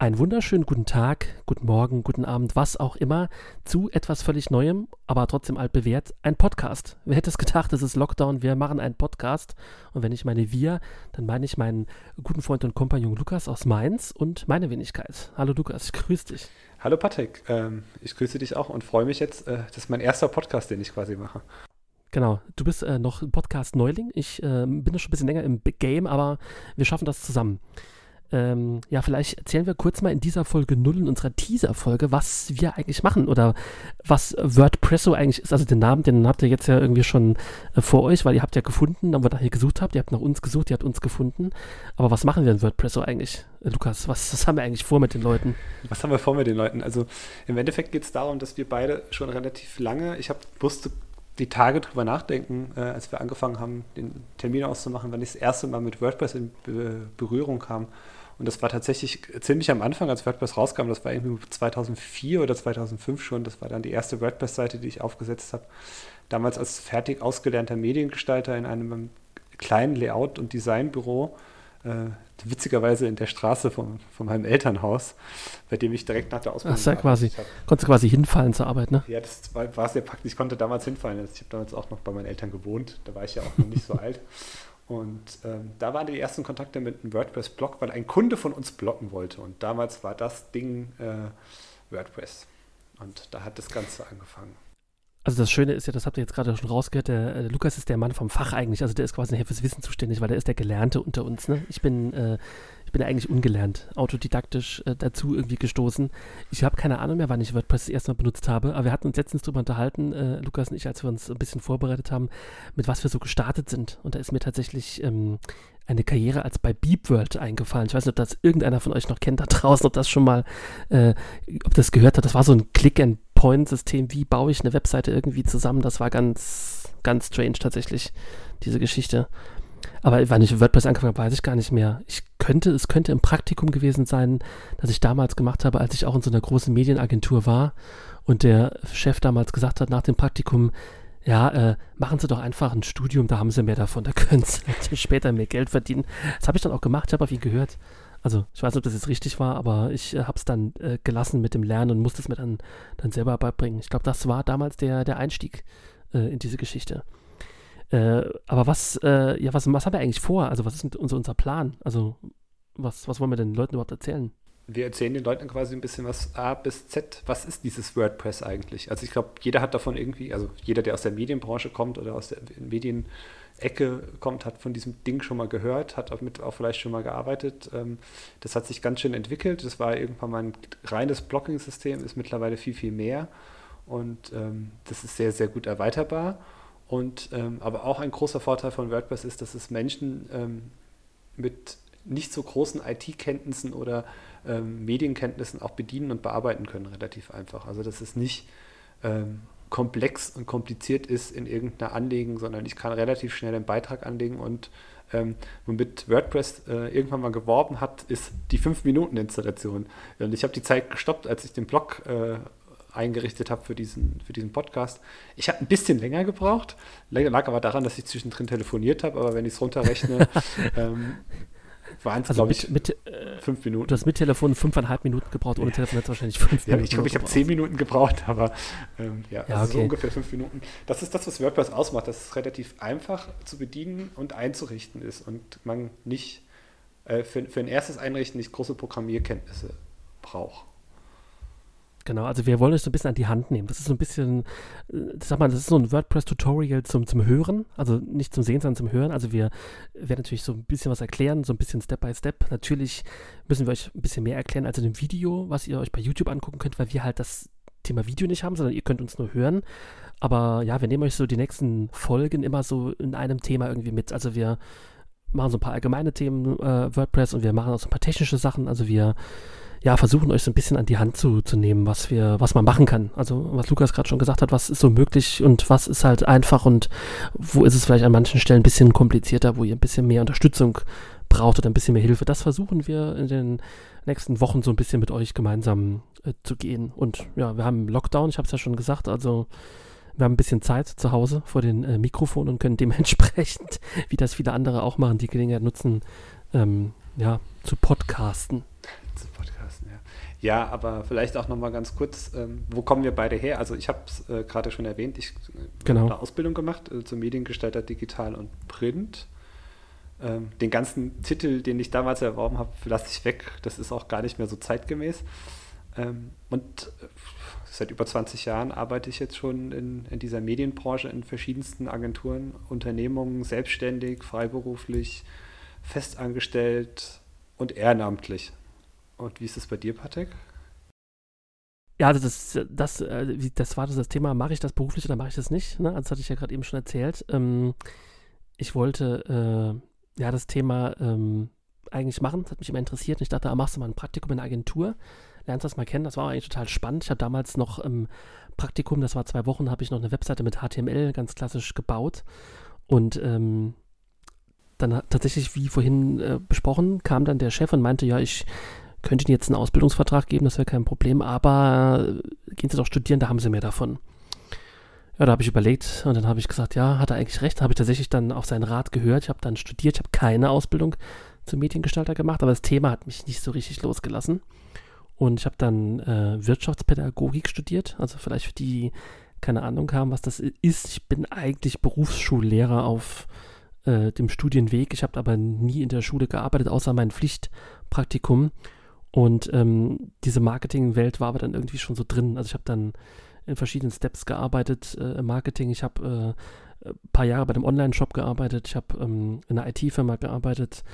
Einen wunderschönen guten Tag, guten Morgen, guten Abend, was auch immer, zu etwas völlig Neuem, aber trotzdem altbewährt, ein Podcast. Wer hätte es gedacht, es ist Lockdown, wir machen einen Podcast. Und wenn ich meine wir, dann meine ich meinen guten Freund und Kompagnon Lukas aus Mainz und meine Wenigkeit. Hallo Lukas, ich grüße dich. Hallo Patrick, ähm, ich grüße dich auch und freue mich jetzt, äh, das ist mein erster Podcast, den ich quasi mache. Genau, du bist äh, noch Podcast-Neuling. Ich äh, bin schon ein bisschen länger im Big Game, aber wir schaffen das zusammen. Ähm, ja, vielleicht erzählen wir kurz mal in dieser Folge 0 in unserer Teaser-Folge, was wir eigentlich machen oder was WordPresso eigentlich ist. Also den Namen, den habt ihr jetzt ja irgendwie schon äh, vor euch, weil ihr habt ja gefunden, dann wir nach hier gesucht habt, ihr habt nach uns gesucht, ihr habt uns gefunden. Aber was machen wir in WordPresso eigentlich? Äh, Lukas, was, was haben wir eigentlich vor mit den Leuten? Was haben wir vor mit den Leuten? Also im Endeffekt geht es darum, dass wir beide schon relativ lange, ich hab, wusste die Tage drüber nachdenken, äh, als wir angefangen haben, den Termin auszumachen, wann ich das erste Mal mit WordPress in Be Berührung kam. Und das war tatsächlich ziemlich am Anfang, als WordPress rauskam. Das war irgendwie 2004 oder 2005 schon. Das war dann die erste WordPress-Seite, die ich aufgesetzt habe. Damals als fertig ausgelernter Mediengestalter in einem kleinen Layout- und Designbüro. Äh, witzigerweise in der Straße von, von meinem Elternhaus, bei dem ich direkt nach der Ausbildung. Ach, ja quasi. Konntest du quasi hinfallen zur Arbeit, ne? Ja, das war, war sehr praktisch. Ich konnte damals hinfallen. Ich habe damals auch noch bei meinen Eltern gewohnt. Da war ich ja auch noch nicht so alt. Und ähm, da waren die ersten Kontakte mit einem WordPress-Blog, weil ein Kunde von uns bloggen wollte. Und damals war das Ding äh, WordPress. Und da hat das Ganze angefangen. Also das Schöne ist ja, das habt ihr jetzt gerade schon rausgehört, der, der, Lukas ist der Mann vom Fach eigentlich, also der ist quasi fürs Wissen zuständig, weil der ist der Gelernte unter uns. Ne? Ich bin äh, ich bin eigentlich ungelernt, autodidaktisch äh, dazu irgendwie gestoßen. Ich habe keine Ahnung mehr, wann ich WordPress das erste Mal benutzt habe, aber wir hatten uns letztens darüber unterhalten, äh, Lukas und ich, als wir uns ein bisschen vorbereitet haben, mit was wir so gestartet sind. Und da ist mir tatsächlich ähm, eine Karriere als bei BeepWorld eingefallen. Ich weiß nicht, ob das irgendeiner von euch noch kennt da draußen, ob das schon mal, äh, ob das gehört hat. Das war so ein Click-and-Point-System. Wie baue ich eine Webseite irgendwie zusammen? Das war ganz, ganz strange tatsächlich, diese Geschichte. Aber wann ich WordPress angefangen habe, weiß ich gar nicht mehr. Ich könnte, es könnte im Praktikum gewesen sein, das ich damals gemacht habe, als ich auch in so einer großen Medienagentur war und der Chef damals gesagt hat nach dem Praktikum, ja, äh, machen Sie doch einfach ein Studium, da haben Sie mehr davon, da können Sie später mehr Geld verdienen. Das habe ich dann auch gemacht, ich habe auf ihn gehört. Also ich weiß nicht, ob das jetzt richtig war, aber ich äh, habe es dann äh, gelassen mit dem Lernen und musste es mir dann, dann selber beibringen. Ich glaube, das war damals der, der Einstieg äh, in diese Geschichte. Äh, aber was, äh, ja, was, was haben wir eigentlich vor? Also, was ist unser, unser Plan? Also, was, was wollen wir den Leuten überhaupt erzählen? Wir erzählen den Leuten quasi ein bisschen was A bis Z. Was ist dieses WordPress eigentlich? Also, ich glaube, jeder hat davon irgendwie, also jeder, der aus der Medienbranche kommt oder aus der Medienecke kommt, hat von diesem Ding schon mal gehört, hat auch mit auch vielleicht schon mal gearbeitet. Ähm, das hat sich ganz schön entwickelt. Das war irgendwann mal ein reines Blocking-System, ist mittlerweile viel, viel mehr. Und ähm, das ist sehr, sehr gut erweiterbar. Und ähm, aber auch ein großer Vorteil von WordPress ist, dass es Menschen mit nicht so großen IT-Kenntnissen oder Medienkenntnissen auch bedienen und bearbeiten können, relativ einfach. Also dass es nicht ähm, komplex und kompliziert ist in irgendeiner Anlegen, sondern ich kann relativ schnell einen Beitrag anlegen und ähm, womit WordPress äh, irgendwann mal geworben hat, ist die 5-Minuten-Installation. Und ich habe die Zeit gestoppt, als ich den Blog äh, eingerichtet habe für diesen, für diesen Podcast. Ich habe ein bisschen länger gebraucht, lag aber daran, dass ich zwischendrin telefoniert habe, aber wenn ich es runterrechne, ähm, waren es, also glaube ich, mit, äh, fünf Minuten. Du hast mit Telefon fünfeinhalb Minuten gebraucht, ohne Telefon hat es wahrscheinlich fünf ja, Minuten. Ich glaube, ich habe zehn Minuten gebraucht, aber ähm, ja, ja also okay. so ungefähr fünf Minuten. Das ist das, was WordPress ausmacht, dass es relativ einfach zu bedienen und einzurichten ist und man nicht äh, für, für ein erstes Einrichten nicht große Programmierkenntnisse braucht. Genau, also wir wollen euch so ein bisschen an die Hand nehmen. Das ist so ein bisschen, äh, sag mal, das ist so ein WordPress-Tutorial zum, zum Hören, also nicht zum Sehen, sondern zum Hören. Also wir werden natürlich so ein bisschen was erklären, so ein bisschen Step by Step. Natürlich müssen wir euch ein bisschen mehr erklären als in dem Video, was ihr euch bei YouTube angucken könnt, weil wir halt das Thema Video nicht haben, sondern ihr könnt uns nur hören. Aber ja, wir nehmen euch so die nächsten Folgen immer so in einem Thema irgendwie mit. Also wir machen so ein paar allgemeine Themen äh, WordPress und wir machen auch so ein paar technische Sachen. Also wir ja, versuchen euch so ein bisschen an die Hand zu, zu nehmen, was wir, was man machen kann. Also was Lukas gerade schon gesagt hat, was ist so möglich und was ist halt einfach und wo ist es vielleicht an manchen Stellen ein bisschen komplizierter, wo ihr ein bisschen mehr Unterstützung braucht oder ein bisschen mehr Hilfe. Das versuchen wir in den nächsten Wochen so ein bisschen mit euch gemeinsam äh, zu gehen. Und ja, wir haben Lockdown, ich habe es ja schon gesagt, also wir haben ein bisschen Zeit zu Hause vor den äh, Mikrofonen und können dementsprechend, wie das viele andere auch machen, die Gelegenheit nutzen, ähm, ja, zu podcasten. Zu podcasten. ja. Ja, aber vielleicht auch nochmal ganz kurz, ähm, wo kommen wir beide her? Also ich habe es äh, gerade schon erwähnt, ich äh, genau. habe eine Ausbildung gemacht äh, zum Mediengestalter Digital und Print. Ähm, den ganzen Titel, den ich damals erworben habe, lasse ich weg. Das ist auch gar nicht mehr so zeitgemäß. Ähm, und äh, seit über 20 Jahren arbeite ich jetzt schon in, in dieser Medienbranche in verschiedensten Agenturen, Unternehmungen, selbstständig, freiberuflich, festangestellt und ehrenamtlich. Und wie ist es bei dir, Patrick? Ja, also das, das, äh, das war das, das Thema, mache ich das beruflich oder mache ich das nicht? Ne? Das hatte ich ja gerade eben schon erzählt. Ähm, ich wollte äh, ja das Thema ähm, eigentlich machen, das hat mich immer interessiert. Ich dachte, ah, machst du mal ein Praktikum in einer Agentur, lernst das mal kennen. Das war eigentlich total spannend. Ich habe damals noch im Praktikum, das war zwei Wochen, habe ich noch eine Webseite mit HTML ganz klassisch gebaut. Und ähm, dann tatsächlich, wie vorhin äh, besprochen, kam dann der Chef und meinte, ja, ich könnte Ihnen jetzt einen Ausbildungsvertrag geben, das wäre kein Problem, aber äh, gehen Sie doch studieren, da haben Sie mehr davon. Ja, da habe ich überlegt und dann habe ich gesagt, ja, hat er eigentlich recht, habe ich tatsächlich dann auf seinen Rat gehört. Ich habe dann studiert, ich habe keine Ausbildung zum Mediengestalter gemacht, aber das Thema hat mich nicht so richtig losgelassen. Und ich habe dann äh, Wirtschaftspädagogik studiert, also vielleicht für die, die keine Ahnung haben, was das ist. Ich bin eigentlich Berufsschullehrer auf äh, dem Studienweg. Ich habe aber nie in der Schule gearbeitet, außer mein Pflichtpraktikum. Und ähm, diese Marketingwelt war aber dann irgendwie schon so drin. Also ich habe dann in verschiedenen Steps gearbeitet äh, im Marketing. Ich habe äh, ein paar Jahre bei einem Online-Shop gearbeitet. Ich habe ähm, in einer IT-Firma gearbeitet.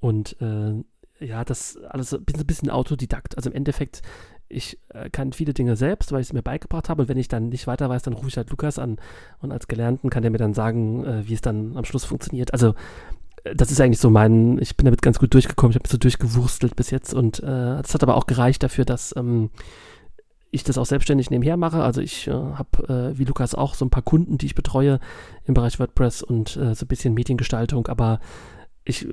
Und äh, ja, das alles bin so ein bisschen Autodidakt. Also im Endeffekt, ich äh, kann viele Dinge selbst, weil ich es mir beigebracht habe. Und wenn ich dann nicht weiter weiß, dann rufe ich halt Lukas an. Und als Gelernten kann der mir dann sagen, äh, wie es dann am Schluss funktioniert. Also äh, das ist eigentlich so mein, ich bin damit ganz gut durchgekommen. Ich habe so durchgewurstelt bis jetzt. Und äh, das hat aber auch gereicht dafür, dass ähm, ich das auch selbstständig nebenher mache. Also ich äh, habe, äh, wie Lukas auch, so ein paar Kunden, die ich betreue im Bereich WordPress und so ein bisschen Mediengestaltung, aber ich,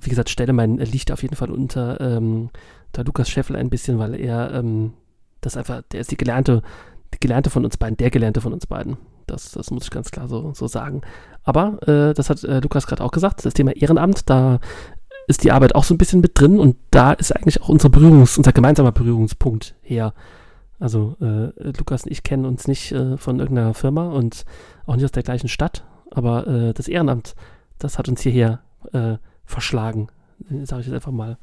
wie gesagt, stelle mein Licht auf jeden Fall unter, ähm, unter Lukas Scheffel ein bisschen, weil er ähm, das einfach, der ist die gelernte, die gelernte von uns beiden, der gelernte von uns beiden. Das, das muss ich ganz klar so, so sagen. Aber äh, das hat äh, Lukas gerade auch gesagt, das Thema Ehrenamt, da ist die Arbeit auch so ein bisschen mit drin und da ist eigentlich auch unser Berührungs-, unser gemeinsamer Berührungspunkt her. Also äh, Lukas und ich kennen uns nicht äh, von irgendeiner Firma und auch nicht aus der gleichen Stadt, aber äh, das Ehrenamt, das hat uns hierher äh, verschlagen. Sage ich jetzt einfach mal.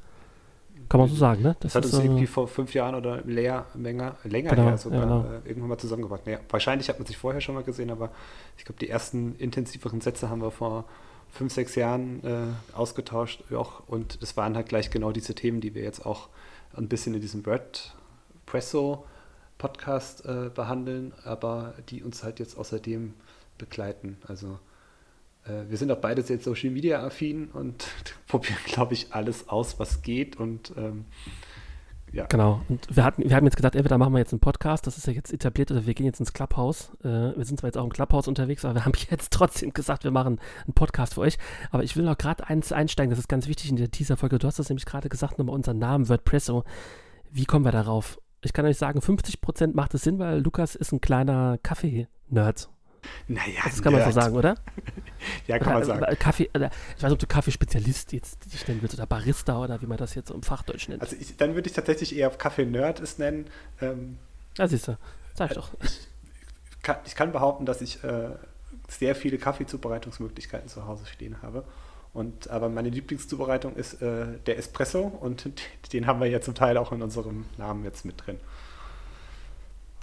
Kann man so sagen, ne? Das, das hat uns irgendwie vor fünf Jahren oder leer, länger, länger genau, her sogar genau. äh, irgendwann mal zusammengebracht. Naja, wahrscheinlich hat man sich vorher schon mal gesehen, aber ich glaube, die ersten intensiveren Sätze haben wir vor fünf, sechs Jahren äh, ausgetauscht. Auch, und es waren halt gleich genau diese Themen, die wir jetzt auch ein bisschen in diesem WordPresso Podcast äh, behandeln, aber die uns halt jetzt außerdem begleiten. Also äh, wir sind auch beide sehr Social Media affin und probieren, glaube ich, alles aus, was geht und ähm, ja. Genau. Und wir hatten, wir haben jetzt gedacht, entweder machen wir jetzt einen Podcast, das ist ja jetzt etabliert, oder wir gehen jetzt ins Clubhouse. Äh, wir sind zwar jetzt auch im Clubhouse unterwegs, aber wir haben jetzt trotzdem gesagt, wir machen einen Podcast für euch. Aber ich will noch gerade eins einsteigen, das ist ganz wichtig in der Teaser-Folge. Du hast das nämlich gerade gesagt, nochmal unseren Namen, WordPresso. Wie kommen wir darauf? Ich kann euch sagen, 50% macht es Sinn, weil Lukas ist ein kleiner Kaffee-Nerd. Naja, das kann man so sagen, oder? ja, kann man sagen. Kaffee, oder, ich weiß nicht, ob du Kaffeespezialist jetzt dich nennen willst oder Barista oder wie man das jetzt im Fachdeutsch nennt. Also ich, dann würde ich tatsächlich eher Kaffee-Nerd es nennen. Ähm, ja, siehst du. Sag ich doch. Ich kann, ich kann behaupten, dass ich äh, sehr viele Kaffeezubereitungsmöglichkeiten zu Hause stehen habe. Und, aber meine Lieblingszubereitung ist äh, der Espresso und den haben wir ja zum Teil auch in unserem Namen jetzt mit drin.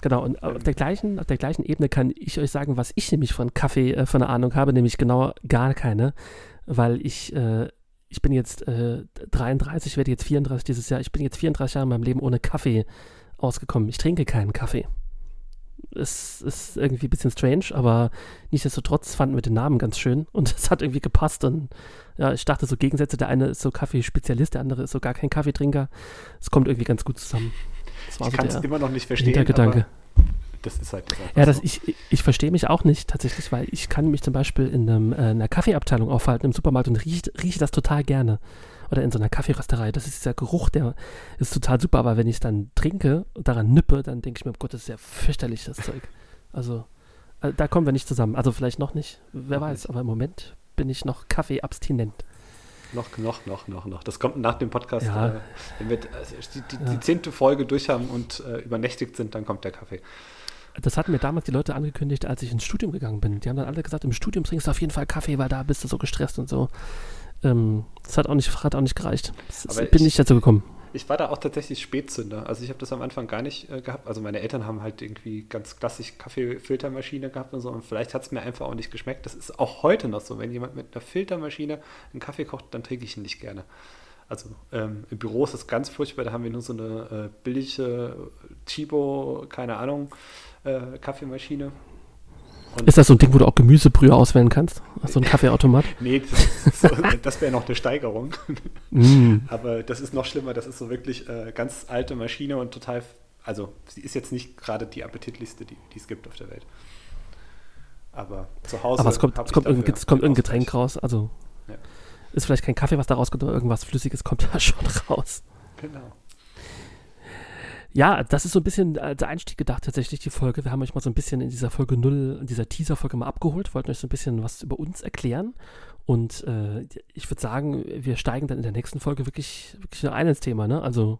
Genau, und auf der, gleichen, auf der gleichen Ebene kann ich euch sagen, was ich nämlich von Kaffee äh, von der Ahnung habe, nämlich genau gar keine, weil ich, äh, ich bin jetzt äh, 33, werde jetzt 34 dieses Jahr, ich bin jetzt 34 Jahre in meinem Leben ohne Kaffee ausgekommen. Ich trinke keinen Kaffee. Es ist irgendwie ein bisschen strange, aber nichtsdestotrotz fanden wir den Namen ganz schön und es hat irgendwie gepasst und ja, ich dachte so Gegensätze, der eine ist so Kaffeespezialist, der andere ist so gar kein Kaffeetrinker. Es kommt irgendwie ganz gut zusammen. Das war ich so kann es immer noch nicht verstehen. Hintergedanke. Das ist halt das Ja, das, so. ich, ich verstehe mich auch nicht tatsächlich, weil ich kann mich zum Beispiel in einem, äh, einer Kaffeeabteilung aufhalten im Supermarkt und rieche, rieche das total gerne. Oder in so einer Kaffeerösterei. Das ist dieser Geruch, der ist total super, aber wenn ich es dann trinke und daran nippe, dann denke ich mir, oh Gott, das ist ja fürchterlich, das Zeug. Also, also da kommen wir nicht zusammen. Also vielleicht noch nicht, wer noch weiß, aber im Moment bin ich noch Kaffeeabstinent. Noch, noch, noch, noch, noch. Das kommt nach dem Podcast. Ja. Äh, wenn wir also die, die, ja. die, zehnte Folge durch haben und äh, übernächtigt sind, dann kommt der Kaffee. Das hatten mir damals die Leute angekündigt, als ich ins Studium gegangen bin. Die haben dann alle gesagt, im Studium trinkst du auf jeden Fall Kaffee, weil da bist du so gestresst und so. Ähm, das hat auch nicht, hat auch nicht gereicht. Das, bin ich, nicht dazu gekommen. Ich war da auch tatsächlich Spätzünder. Also ich habe das am Anfang gar nicht äh, gehabt. Also meine Eltern haben halt irgendwie ganz klassisch Kaffeefiltermaschine gehabt und so. Und vielleicht hat es mir einfach auch nicht geschmeckt. Das ist auch heute noch so. Wenn jemand mit einer Filtermaschine einen Kaffee kocht, dann trinke ich ihn nicht gerne. Also ähm, im Büro ist das ganz furchtbar. Da haben wir nur so eine äh, billige Chibo, keine Ahnung, äh, Kaffeemaschine. Und ist das so ein Ding, wo du auch Gemüsebrühe auswählen kannst? So ein Kaffeeautomat? nee, das, so, das wäre noch eine Steigerung. mm. Aber das ist noch schlimmer. Das ist so wirklich äh, ganz alte Maschine und total. Also, sie ist jetzt nicht gerade die appetitlichste, die, es gibt auf der Welt. Aber zu Hause. Aber es kommt, es kommt, irgendein, es kommt irgendein Getränk raus. Also, ja. ist vielleicht kein Kaffee, was da rauskommt, aber irgendwas Flüssiges kommt da schon raus. Genau. Ja, das ist so ein bisschen äh, der Einstieg gedacht, tatsächlich, die Folge. Wir haben euch mal so ein bisschen in dieser Folge 0, in dieser Teaser-Folge mal abgeholt, wollten euch so ein bisschen was über uns erklären. Und äh, ich würde sagen, wir steigen dann in der nächsten Folge wirklich, wirklich ein ins Thema, ne? Also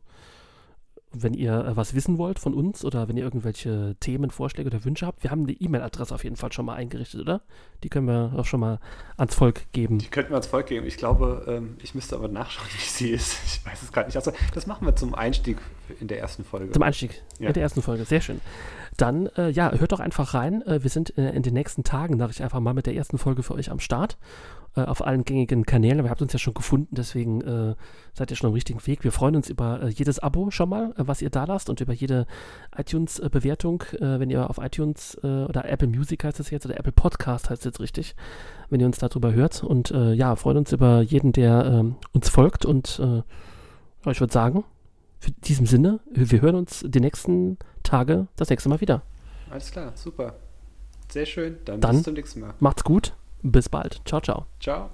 wenn ihr äh, was wissen wollt von uns oder wenn ihr irgendwelche Themen, Vorschläge oder Wünsche habt, wir haben die E-Mail-Adresse auf jeden Fall schon mal eingerichtet, oder? Die können wir auch schon mal ans Volk geben. Die könnten wir ans Volk geben. Ich glaube, ähm, ich müsste aber nachschauen, wie sie ist. Ich weiß es gerade nicht. Also, das machen wir zum Einstieg in der ersten Folge. Zum Einstieg ja. in der ersten Folge. Sehr schön. Dann, äh, ja, hört doch einfach rein. Äh, wir sind in den nächsten Tagen, sage ich einfach mal, mit der ersten Folge für euch am Start auf allen gängigen Kanälen. Aber ihr habt uns ja schon gefunden, deswegen äh, seid ihr schon am richtigen Weg. Wir freuen uns über äh, jedes Abo schon mal, äh, was ihr da lasst und über jede iTunes-Bewertung, äh, wenn ihr auf iTunes äh, oder Apple Music heißt es jetzt oder Apple Podcast heißt es jetzt richtig, wenn ihr uns darüber hört. Und ja, freuen uns über jeden, der ähm, uns folgt. Und ich würde sagen, in diesem Sinne, wir hören uns die nächsten Tage das nächste Mal wieder. Alles klar, super. Sehr schön. Dann, Dann bis zum nächsten Mal. Macht's gut. Bis bald. Ciao, ciao. Ciao.